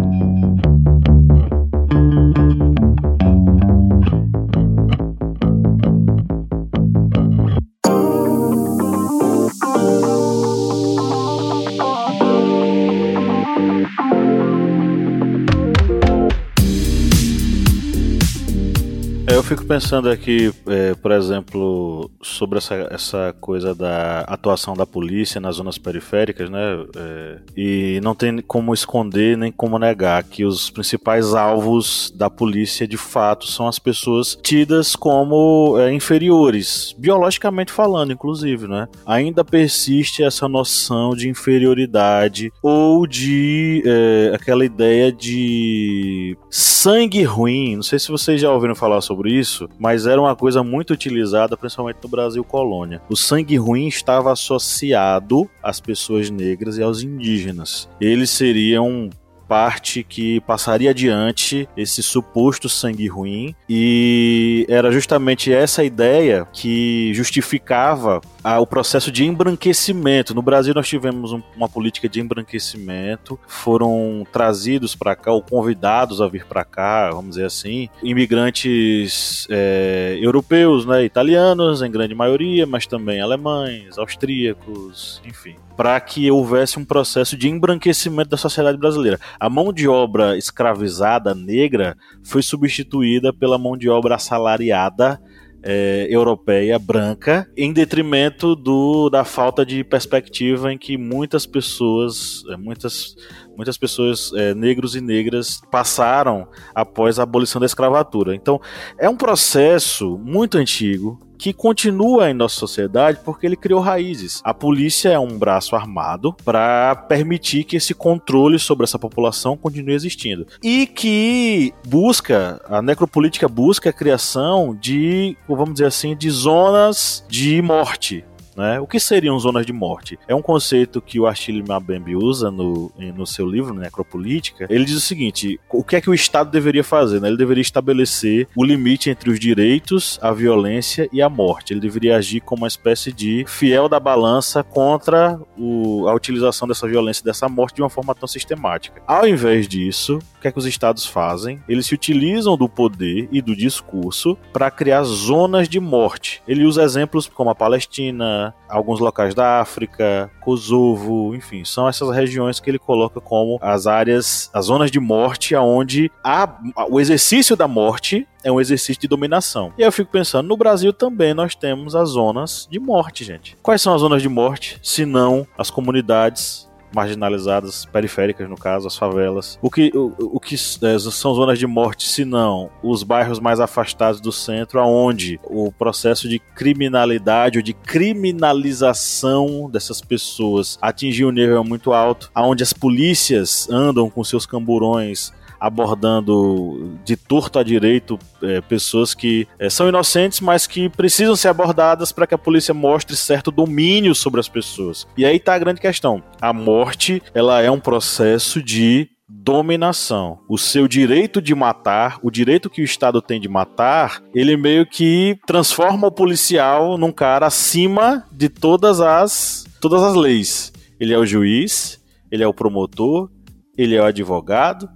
Fico pensando aqui, é, por exemplo, sobre essa, essa coisa da atuação da polícia nas zonas periféricas, né? É, e não tem como esconder nem como negar que os principais alvos da polícia, de fato, são as pessoas tidas como é, inferiores, biologicamente falando, inclusive, né? Ainda persiste essa noção de inferioridade ou de é, aquela ideia de sangue ruim. Não sei se vocês já ouviram falar sobre isso mas era uma coisa muito utilizada, principalmente no Brasil colônia. O sangue ruim estava associado às pessoas negras e aos indígenas. Eles seriam parte que passaria adiante esse suposto sangue ruim e era justamente essa ideia que justificava o processo de embranquecimento. No Brasil nós tivemos um, uma política de embranquecimento, foram trazidos para cá ou convidados a vir para cá, vamos dizer assim, imigrantes é, europeus, né, italianos em grande maioria, mas também alemães, austríacos, enfim para que houvesse um processo de embranquecimento da sociedade brasileira. A mão de obra escravizada negra foi substituída pela mão de obra assalariada é, europeia branca, em detrimento do, da falta de perspectiva em que muitas pessoas, é, muitas, muitas pessoas é, negros e negras passaram após a abolição da escravatura. Então, é um processo muito antigo que continua em nossa sociedade porque ele criou raízes. A polícia é um braço armado para permitir que esse controle sobre essa população continue existindo. E que busca, a necropolítica busca a criação de, vamos dizer assim, de zonas de morte né? O que seriam zonas de morte? É um conceito que o Achille Mbembe usa no, no seu livro, Necropolítica. Ele diz o seguinte: o que é que o Estado deveria fazer? Né? Ele deveria estabelecer o limite entre os direitos, a violência e a morte. Ele deveria agir como uma espécie de fiel da balança contra o, a utilização dessa violência e dessa morte de uma forma tão sistemática. Ao invés disso, o que é que os estados fazem? Eles se utilizam do poder e do discurso para criar zonas de morte. Ele usa exemplos como a Palestina, alguns locais da África, Kosovo, enfim, são essas regiões que ele coloca como as áreas, as zonas de morte, aonde há, o exercício da morte é um exercício de dominação. E eu fico pensando, no Brasil também nós temos as zonas de morte, gente. Quais são as zonas de morte? Se não as comunidades marginalizadas, periféricas no caso, as favelas. O que, o, o que é, são zonas de morte, se não os bairros mais afastados do centro, aonde o processo de criminalidade ou de criminalização dessas pessoas atingiu um nível muito alto, aonde as polícias andam com seus camburões abordando de torto a direito é, pessoas que é, são inocentes, mas que precisam ser abordadas para que a polícia mostre certo domínio sobre as pessoas. E aí está a grande questão. A morte, ela é um processo de dominação. O seu direito de matar, o direito que o Estado tem de matar, ele meio que transforma o policial num cara acima de todas as todas as leis. Ele é o juiz, ele é o promotor, ele é o advogado,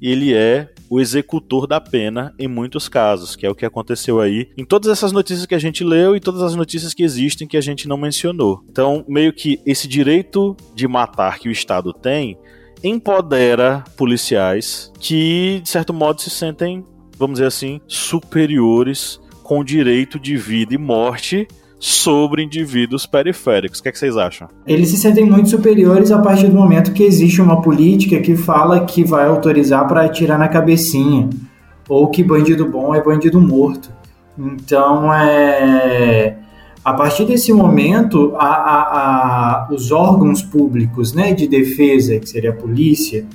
ele é o executor da pena em muitos casos, que é o que aconteceu aí em todas essas notícias que a gente leu e todas as notícias que existem que a gente não mencionou. Então, meio que esse direito de matar que o Estado tem empodera policiais que, de certo modo, se sentem, vamos dizer assim, superiores com direito de vida e morte sobre indivíduos periféricos. O que, é que vocês acham? Eles se sentem muito superiores a partir do momento que existe uma política que fala que vai autorizar para atirar na cabecinha, ou que bandido bom é bandido morto. Então, é a partir desse momento, a, a, a, os órgãos públicos né, de defesa, que seria a polícia,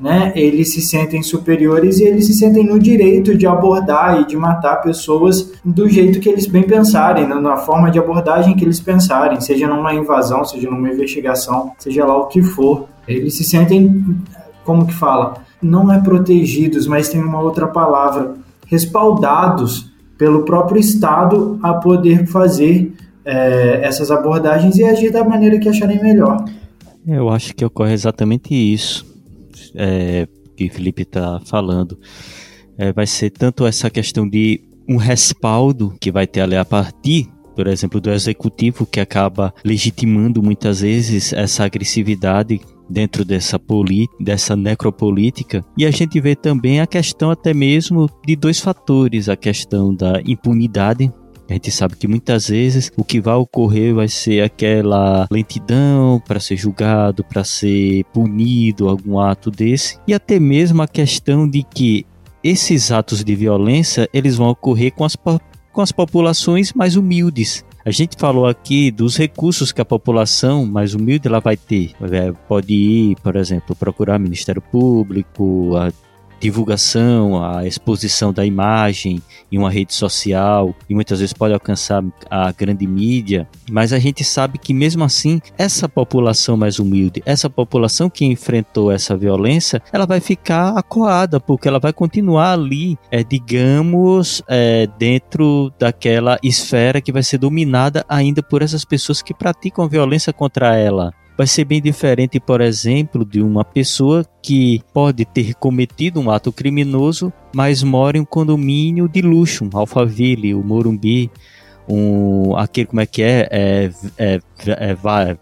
né, eles se sentem superiores e eles se sentem no direito de abordar e de matar pessoas do jeito que eles bem pensarem, na forma de abordagem que eles pensarem, seja numa invasão, seja numa investigação, seja lá o que for. Eles se sentem, como que fala? Não é protegidos, mas tem uma outra palavra, respaldados pelo próprio Estado a poder fazer é, essas abordagens e agir da maneira que acharem melhor. Eu acho que ocorre exatamente isso é, que Felipe está falando, é, vai ser tanto essa questão de um respaldo que vai ter ali a partir por exemplo, do executivo que acaba legitimando muitas vezes essa agressividade dentro dessa, dessa necropolítica. E a gente vê também a questão até mesmo de dois fatores, a questão da impunidade a gente sabe que muitas vezes o que vai ocorrer vai ser aquela lentidão para ser julgado, para ser punido, algum ato desse, e até mesmo a questão de que esses atos de violência eles vão ocorrer com as, com as populações mais humildes. A gente falou aqui dos recursos que a população mais humilde ela vai ter. É, pode ir, por exemplo, procurar Ministério Público, divulgação, a exposição da imagem em uma rede social e muitas vezes pode alcançar a grande mídia, mas a gente sabe que mesmo assim essa população mais humilde, essa população que enfrentou essa violência, ela vai ficar acuada porque ela vai continuar ali, é, digamos, é, dentro daquela esfera que vai ser dominada ainda por essas pessoas que praticam violência contra ela vai ser bem diferente, por exemplo, de uma pessoa que pode ter cometido um ato criminoso, mas mora em um condomínio de luxo, um Alphaville, o Morumbi, um, aquele, como é que é, é, é, é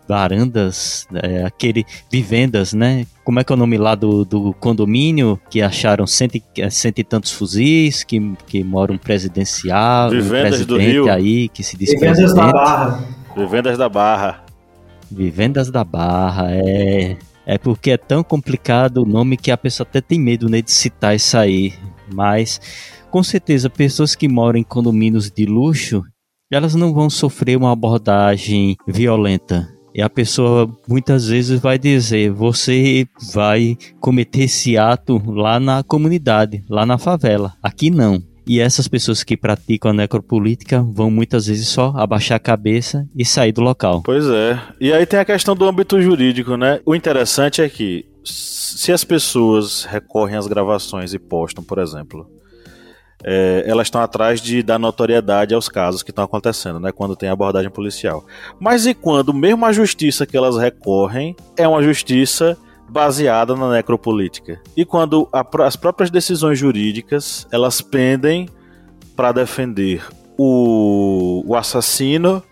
varandas, é, aquele, vivendas, né? Como é que é o nome lá do, do condomínio que acharam cento, é, cento e tantos fuzis, que, que mora um presidencial, Vivendas um presidente do Rio. aí, que se diz Vivendas presidente. da Barra. Vivendas da Barra. Vivendas da Barra, é. É porque é tão complicado o nome que a pessoa até tem medo né, de citar isso aí. Mas, com certeza, pessoas que moram em condomínios de luxo, elas não vão sofrer uma abordagem violenta. E a pessoa muitas vezes vai dizer: você vai cometer esse ato lá na comunidade, lá na favela. Aqui não. E essas pessoas que praticam a necropolítica vão muitas vezes só abaixar a cabeça e sair do local. Pois é. E aí tem a questão do âmbito jurídico, né? O interessante é que se as pessoas recorrem às gravações e postam, por exemplo, é, elas estão atrás de dar notoriedade aos casos que estão acontecendo, né? Quando tem abordagem policial. Mas e quando mesmo a justiça que elas recorrem é uma justiça baseada na necropolítica. E quando a, as próprias decisões jurídicas elas pendem para defender o, o assassino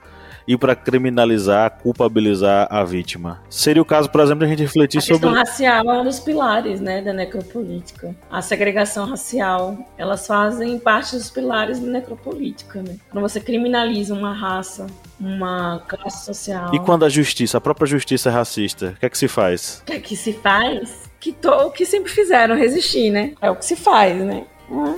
e para criminalizar, culpabilizar a vítima. Seria o caso, por exemplo, de a gente refletir a questão sobre. racial é um dos pilares né, da necropolítica. A segregação racial, elas fazem parte dos pilares da necropolítica. Né? Quando você criminaliza uma raça, uma classe social. E quando a justiça, a própria justiça é racista, o que é que se faz? O que é que se faz? Que to... O que sempre fizeram, resistir, né? É o que se faz, né?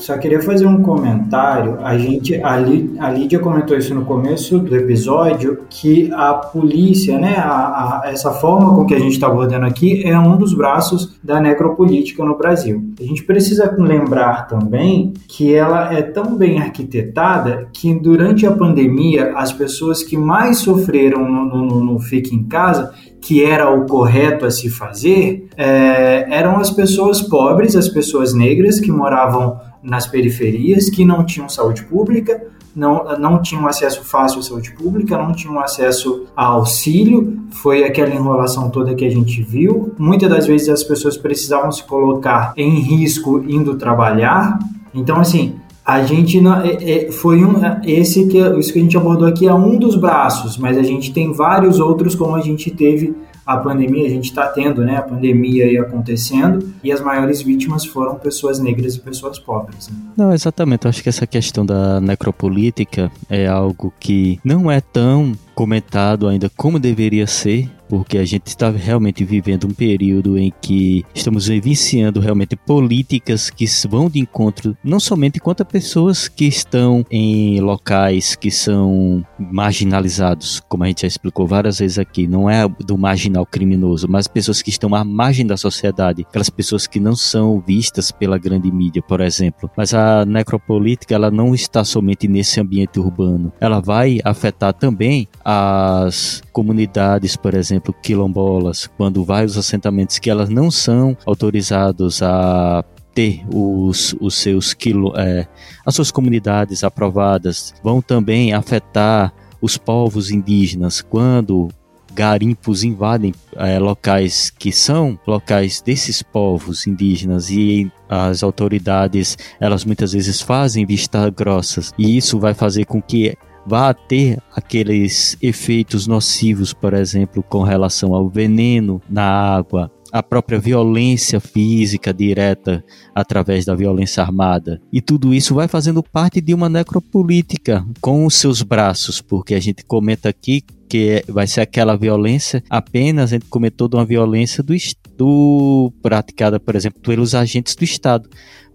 Só queria fazer um comentário. A gente, a, a Lídia comentou isso no começo do episódio, que a polícia, né, a, a, essa forma com que a gente está abordando aqui é um dos braços da necropolítica no Brasil. A gente precisa lembrar também que ela é tão bem arquitetada que durante a pandemia as pessoas que mais sofreram no, no, no Fique em Casa que era o correto a se fazer é, eram as pessoas pobres, as pessoas negras que moravam nas periferias, que não tinham saúde pública, não, não tinham acesso fácil à saúde pública, não tinham acesso a auxílio, foi aquela enrolação toda que a gente viu. Muitas das vezes as pessoas precisavam se colocar em risco indo trabalhar. Então, assim, a gente não, é, é, foi um esse que isso que a gente abordou aqui é um dos braços, mas a gente tem vários outros como a gente teve a pandemia, a gente está tendo, né, a pandemia aí acontecendo e as maiores vítimas foram pessoas negras e pessoas pobres. Né? Não, exatamente. Eu acho que essa questão da necropolítica é algo que não é tão comentado ainda como deveria ser, porque a gente está realmente vivendo um período em que estamos vivenciando realmente políticas que vão de encontro não somente contra pessoas que estão em locais que são marginalizados, como a gente já explicou várias vezes aqui, não é do marginal criminoso, mas pessoas que estão à margem da sociedade, aquelas pessoas que não são vistas pela grande mídia, por exemplo. Mas a necropolítica ela não está somente nesse ambiente urbano, ela vai afetar também as comunidades, por exemplo, quilombolas, quando vai os assentamentos que elas não são autorizados a ter os, os seus quilo, é, as suas comunidades aprovadas, vão também afetar os povos indígenas. Quando garimpos invadem é, locais que são locais desses povos indígenas e as autoridades elas muitas vezes fazem vista grossas. E isso vai fazer com que vá ter aqueles efeitos nocivos, por exemplo, com relação ao veneno na água, a própria violência física direta através da violência armada. E tudo isso vai fazendo parte de uma necropolítica com os seus braços, porque a gente comenta aqui que vai ser aquela violência apenas, a gente comentou de uma violência do, do praticada, por exemplo, pelos agentes do Estado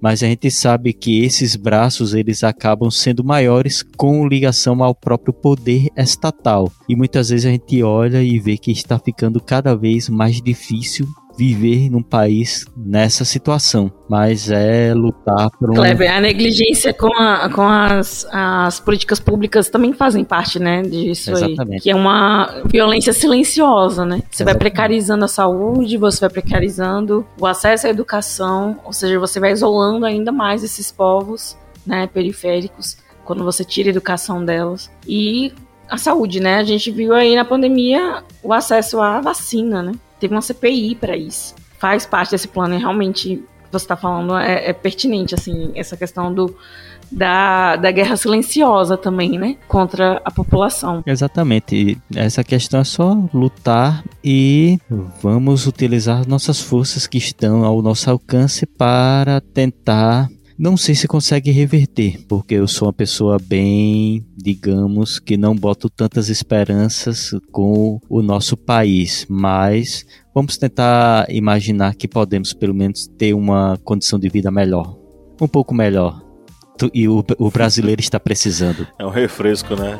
mas a gente sabe que esses braços eles acabam sendo maiores com ligação ao próprio poder estatal. E muitas vezes a gente olha e vê que está ficando cada vez mais difícil viver num país nessa situação, mas é lutar por um... Kleber, a negligência com, a, com as, as políticas públicas também fazem parte, né, disso Exatamente. aí, que é uma violência silenciosa, né, você vai precarizando a saúde, você vai precarizando o acesso à educação, ou seja, você vai isolando ainda mais esses povos, né, periféricos, quando você tira a educação delas, e a saúde, né, a gente viu aí na pandemia o acesso à vacina, né, teve uma CPI para isso. Faz parte desse plano e realmente você está falando é, é, pertinente, assim, essa questão do, da, da guerra silenciosa também, né? Contra a população. Exatamente. Essa questão é só lutar e vamos utilizar nossas forças que estão ao nosso alcance para tentar não sei se consegue reverter, porque eu sou uma pessoa bem, digamos, que não boto tantas esperanças com o nosso país, mas vamos tentar imaginar que podemos pelo menos ter uma condição de vida melhor, um pouco melhor. E o, o brasileiro está precisando. É um refresco, né?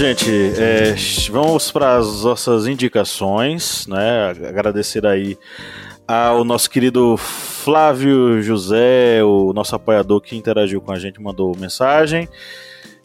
Gente, é, vamos para as nossas indicações, né? Agradecer aí ao nosso querido Flávio José, o nosso apoiador que interagiu com a gente, mandou mensagem.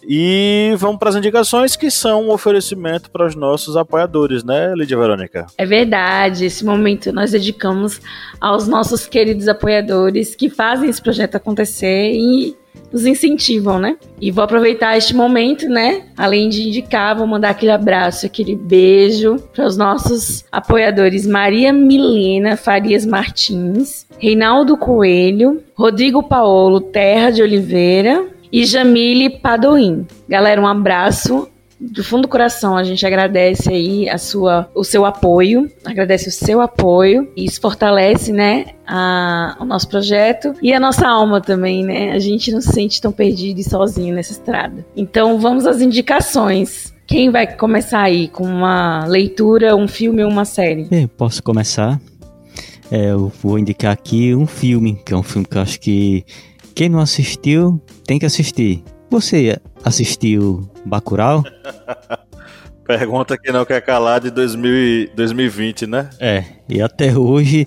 E vamos para as indicações que são um oferecimento para os nossos apoiadores, né, Lídia Verônica? É verdade. Esse momento nós dedicamos aos nossos queridos apoiadores que fazem esse projeto acontecer e nos incentivam, né? E vou aproveitar este momento, né? Além de indicar, vou mandar aquele abraço, aquele beijo para os nossos apoiadores Maria Milena Farias Martins, Reinaldo Coelho, Rodrigo Paolo Terra de Oliveira e Jamile Padoim. Galera, um abraço do fundo do coração, a gente agradece aí a sua, o seu apoio, agradece o seu apoio e isso fortalece, né, a, o nosso projeto e a nossa alma também, né? A gente não se sente tão perdido e sozinho nessa estrada. Então vamos às indicações. Quem vai começar aí com uma leitura, um filme ou uma série? Eu posso começar. É, eu vou indicar aqui um filme, que é um filme que eu acho que quem não assistiu tem que assistir. Você assistiu Bacurau? Pergunta que não quer calar de 2000, 2020, né? É, e até hoje,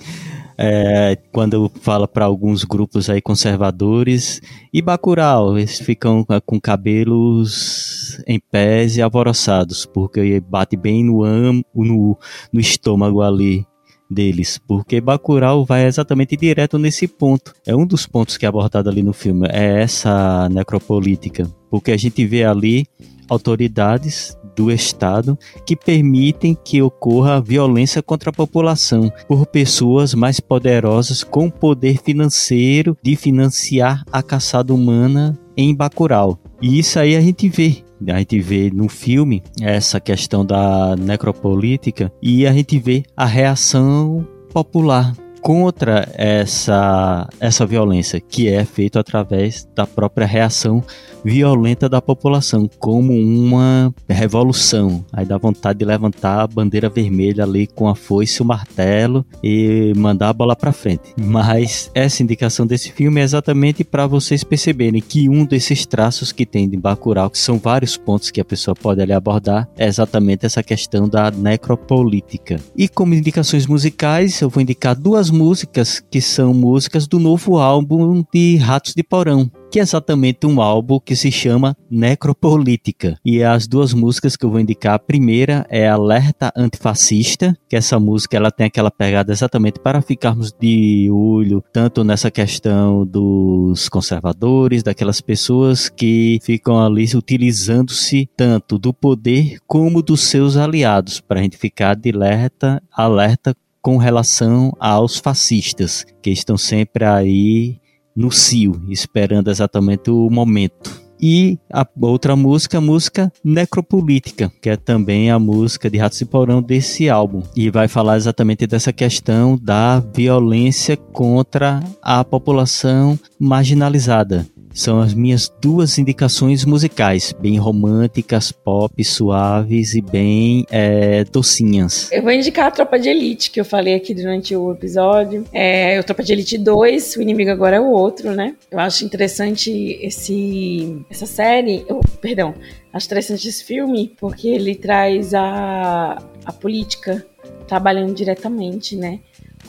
é, quando fala para alguns grupos aí conservadores, e Bacurau, eles ficam com cabelos em pés e alvoroçados, porque bate bem no, am, no, no estômago ali deles, porque Bacurau vai exatamente direto nesse ponto. É um dos pontos que é abordado ali no filme, é essa necropolítica, porque a gente vê ali autoridades do Estado que permitem que ocorra violência contra a população por pessoas mais poderosas com poder financeiro de financiar a caçada humana em Bacurau. E isso aí a gente vê a gente vê no filme essa questão da necropolítica e a gente vê a reação popular contra essa, essa violência, que é feito através da própria reação violenta da população, como uma revolução. Aí dá vontade de levantar a bandeira vermelha ali com a foice e o martelo e mandar a bola para frente. Mas essa indicação desse filme é exatamente para vocês perceberem que um desses traços que tem de Bacurau, que são vários pontos que a pessoa pode ali abordar, é exatamente essa questão da necropolítica. E como indicações musicais, eu vou indicar duas músicas que são músicas do novo álbum de Ratos de Porão, que é exatamente um álbum que se chama Necropolítica. E as duas músicas que eu vou indicar, a primeira é Alerta Antifascista, que essa música ela tem aquela pegada exatamente para ficarmos de olho tanto nessa questão dos conservadores, daquelas pessoas que ficam ali utilizando-se tanto do poder como dos seus aliados, para a gente ficar de alerta, alerta com relação aos fascistas, que estão sempre aí no cio, esperando exatamente o momento. E a outra música, a música Necropolítica, que é também a música de Ratos e Porão desse álbum. E vai falar exatamente dessa questão da violência contra a população marginalizada. São as minhas duas indicações musicais, bem românticas, pop, suaves e bem é, docinhas. Eu vou indicar a Tropa de Elite, que eu falei aqui durante o episódio. É o Tropa de Elite 2, o inimigo agora é o outro, né? Eu acho interessante esse, essa série, eu, perdão, acho interessante esse filme, porque ele traz a, a política trabalhando diretamente, né?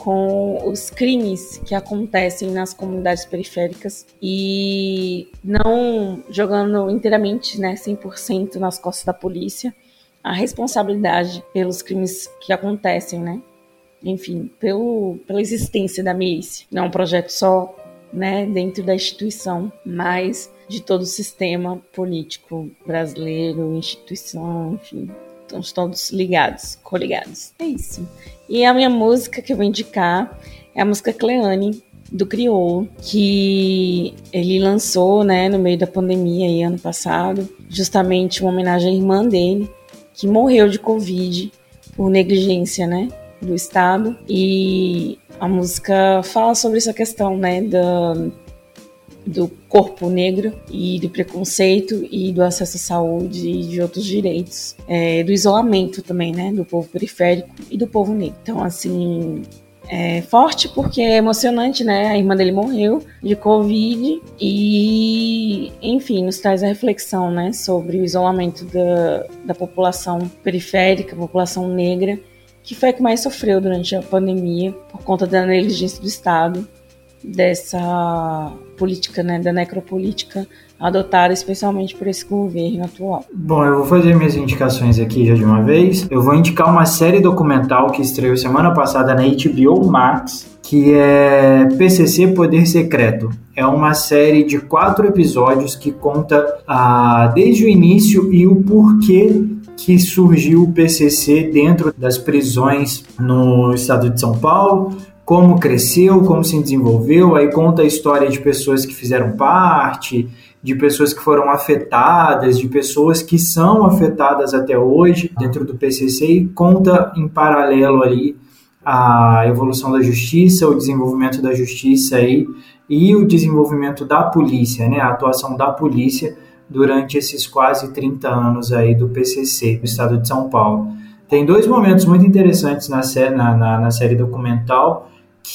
Com os crimes que acontecem nas comunidades periféricas e não jogando inteiramente, né, 100% nas costas da polícia, a responsabilidade pelos crimes que acontecem, né? Enfim, pelo, pela existência da milícia. Não é um projeto só, né, dentro da instituição, mas de todo o sistema político brasileiro, instituição, enfim, estamos todos ligados, coligados. É isso. E a minha música que eu vou indicar é a música Cleane, do Criou, que ele lançou, né, no meio da pandemia aí, ano passado, justamente uma homenagem à irmã dele, que morreu de Covid por negligência, né, do Estado. E a música fala sobre essa questão, né, da, do corpo negro e do preconceito e do acesso à saúde e de outros direitos, é, do isolamento também, né, do povo periférico e do povo negro. Então, assim, é forte porque é emocionante, né? A irmã dele morreu de Covid e, enfim, nos traz a reflexão, né, sobre o isolamento da, da população periférica, população negra, que foi a que mais sofreu durante a pandemia por conta da negligência do Estado dessa política, né, da necropolítica adotada especialmente por esse governo atual. Bom, eu vou fazer minhas indicações aqui já de uma vez. Eu vou indicar uma série documental que estreou semana passada na HBO Max, que é PCC Poder Secreto. É uma série de quatro episódios que conta ah, desde o início e o porquê que surgiu o PCC dentro das prisões no estado de São Paulo, como cresceu, como se desenvolveu, aí conta a história de pessoas que fizeram parte, de pessoas que foram afetadas, de pessoas que são afetadas até hoje dentro do PCC e conta em paralelo ali a evolução da justiça, o desenvolvimento da justiça aí e o desenvolvimento da polícia, né, a atuação da polícia durante esses quase 30 anos aí do PCC, do estado de São Paulo. Tem dois momentos muito interessantes na, na, na, na série documental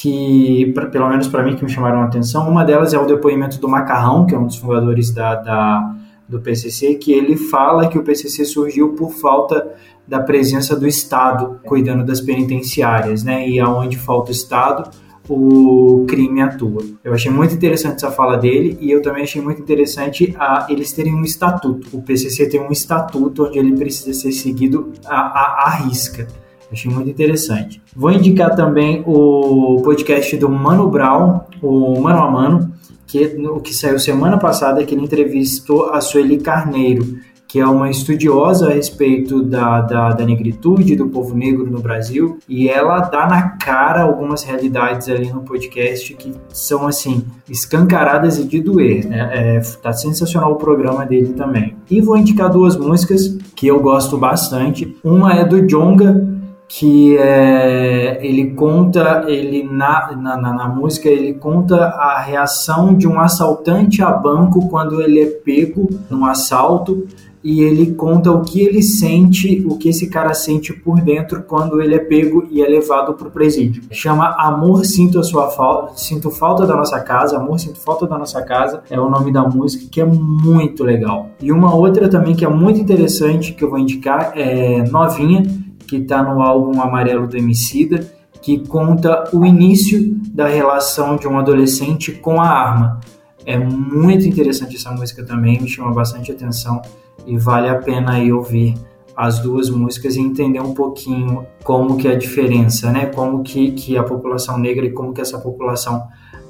que, pra, pelo menos para mim, que me chamaram a atenção. Uma delas é o depoimento do Macarrão, que é um dos fundadores da, da, do PCC, que ele fala que o PCC surgiu por falta da presença do Estado cuidando das penitenciárias, né? E aonde falta o Estado, o crime atua. Eu achei muito interessante essa fala dele e eu também achei muito interessante a, eles terem um estatuto. O PCC tem um estatuto onde ele precisa ser seguido à risca. Achei muito interessante. Vou indicar também o podcast do Mano Brown, o Mano a Mano, que, que saiu semana passada, que ele entrevistou a Sueli Carneiro, que é uma estudiosa a respeito da, da, da, negritude, do povo negro no Brasil, e ela dá na cara algumas realidades ali no podcast que são, assim, escancaradas e de doer, né? É, tá sensacional o programa dele também. E vou indicar duas músicas que eu gosto bastante. Uma é do Jonga, que é, ele conta, ele na, na, na, música, ele conta a reação de um assaltante a banco quando ele é pego num assalto e ele conta o que ele sente, o que esse cara sente por dentro quando ele é pego e é levado para o presídio. Chama Amor Sinto a Sua Falta, Sinto Falta da Nossa Casa, Amor Sinto Falta da Nossa Casa, é o nome da música que é muito legal. E uma outra também que é muito interessante que eu vou indicar é Novinha, que está no álbum Amarelo do Emicida, que conta o início da relação de um adolescente com a arma. É muito interessante essa música também, me chama bastante atenção e vale a pena aí ouvir as duas músicas e entender um pouquinho como que é a diferença, né? Como que, que a população negra e como que essa população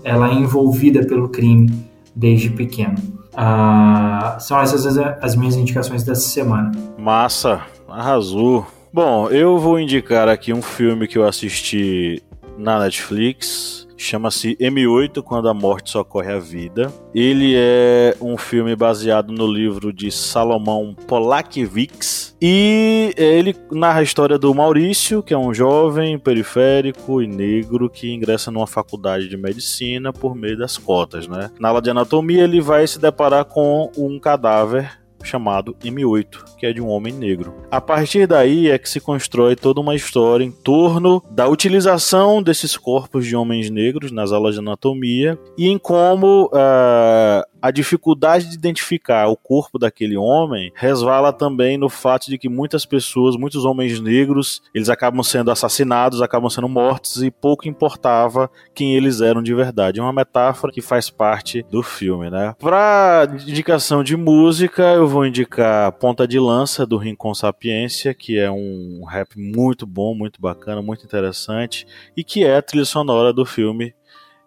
ela é envolvida pelo crime desde pequeno. Ah, são essas as, as minhas indicações dessa semana. Massa, arrasou. Bom, eu vou indicar aqui um filme que eu assisti na Netflix Chama-se M8 Quando a Morte Socorre a Vida. Ele é um filme baseado no livro de Salomão Polakiewicz. E ele narra a história do Maurício, que é um jovem periférico e negro que ingressa numa faculdade de medicina por meio das cotas, né? Na aula de anatomia, ele vai se deparar com um cadáver chamado M8, que é de um homem negro. A partir daí é que se constrói toda uma história em torno da utilização desses corpos de homens negros nas aulas de anatomia e em como uh, a dificuldade de identificar o corpo daquele homem resvala também no fato de que muitas pessoas, muitos homens negros, eles acabam sendo assassinados, acabam sendo mortos e pouco importava quem eles eram de verdade. É uma metáfora que faz parte do filme, né? Para indicação de música, eu vou indicar Ponta de Lança do Rincon Sapiência, que é um rap muito bom, muito bacana, muito interessante e que é a trilha sonora do filme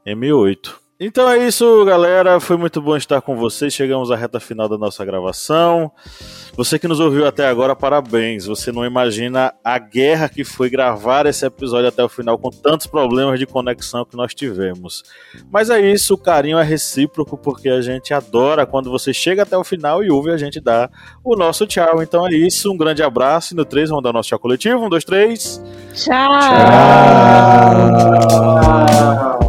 M8. Então é isso, galera. Foi muito bom estar com vocês. Chegamos à reta final da nossa gravação. Você que nos ouviu até agora, parabéns. Você não imagina a guerra que foi gravar esse episódio até o final com tantos problemas de conexão que nós tivemos. Mas é isso, o carinho é recíproco porque a gente adora quando você chega até o final e ouve a gente dar o nosso tchau. Então é isso, um grande abraço. E no 3 vamos dar o nosso tchau coletivo. Um, dois, três. Tchau. tchau. tchau.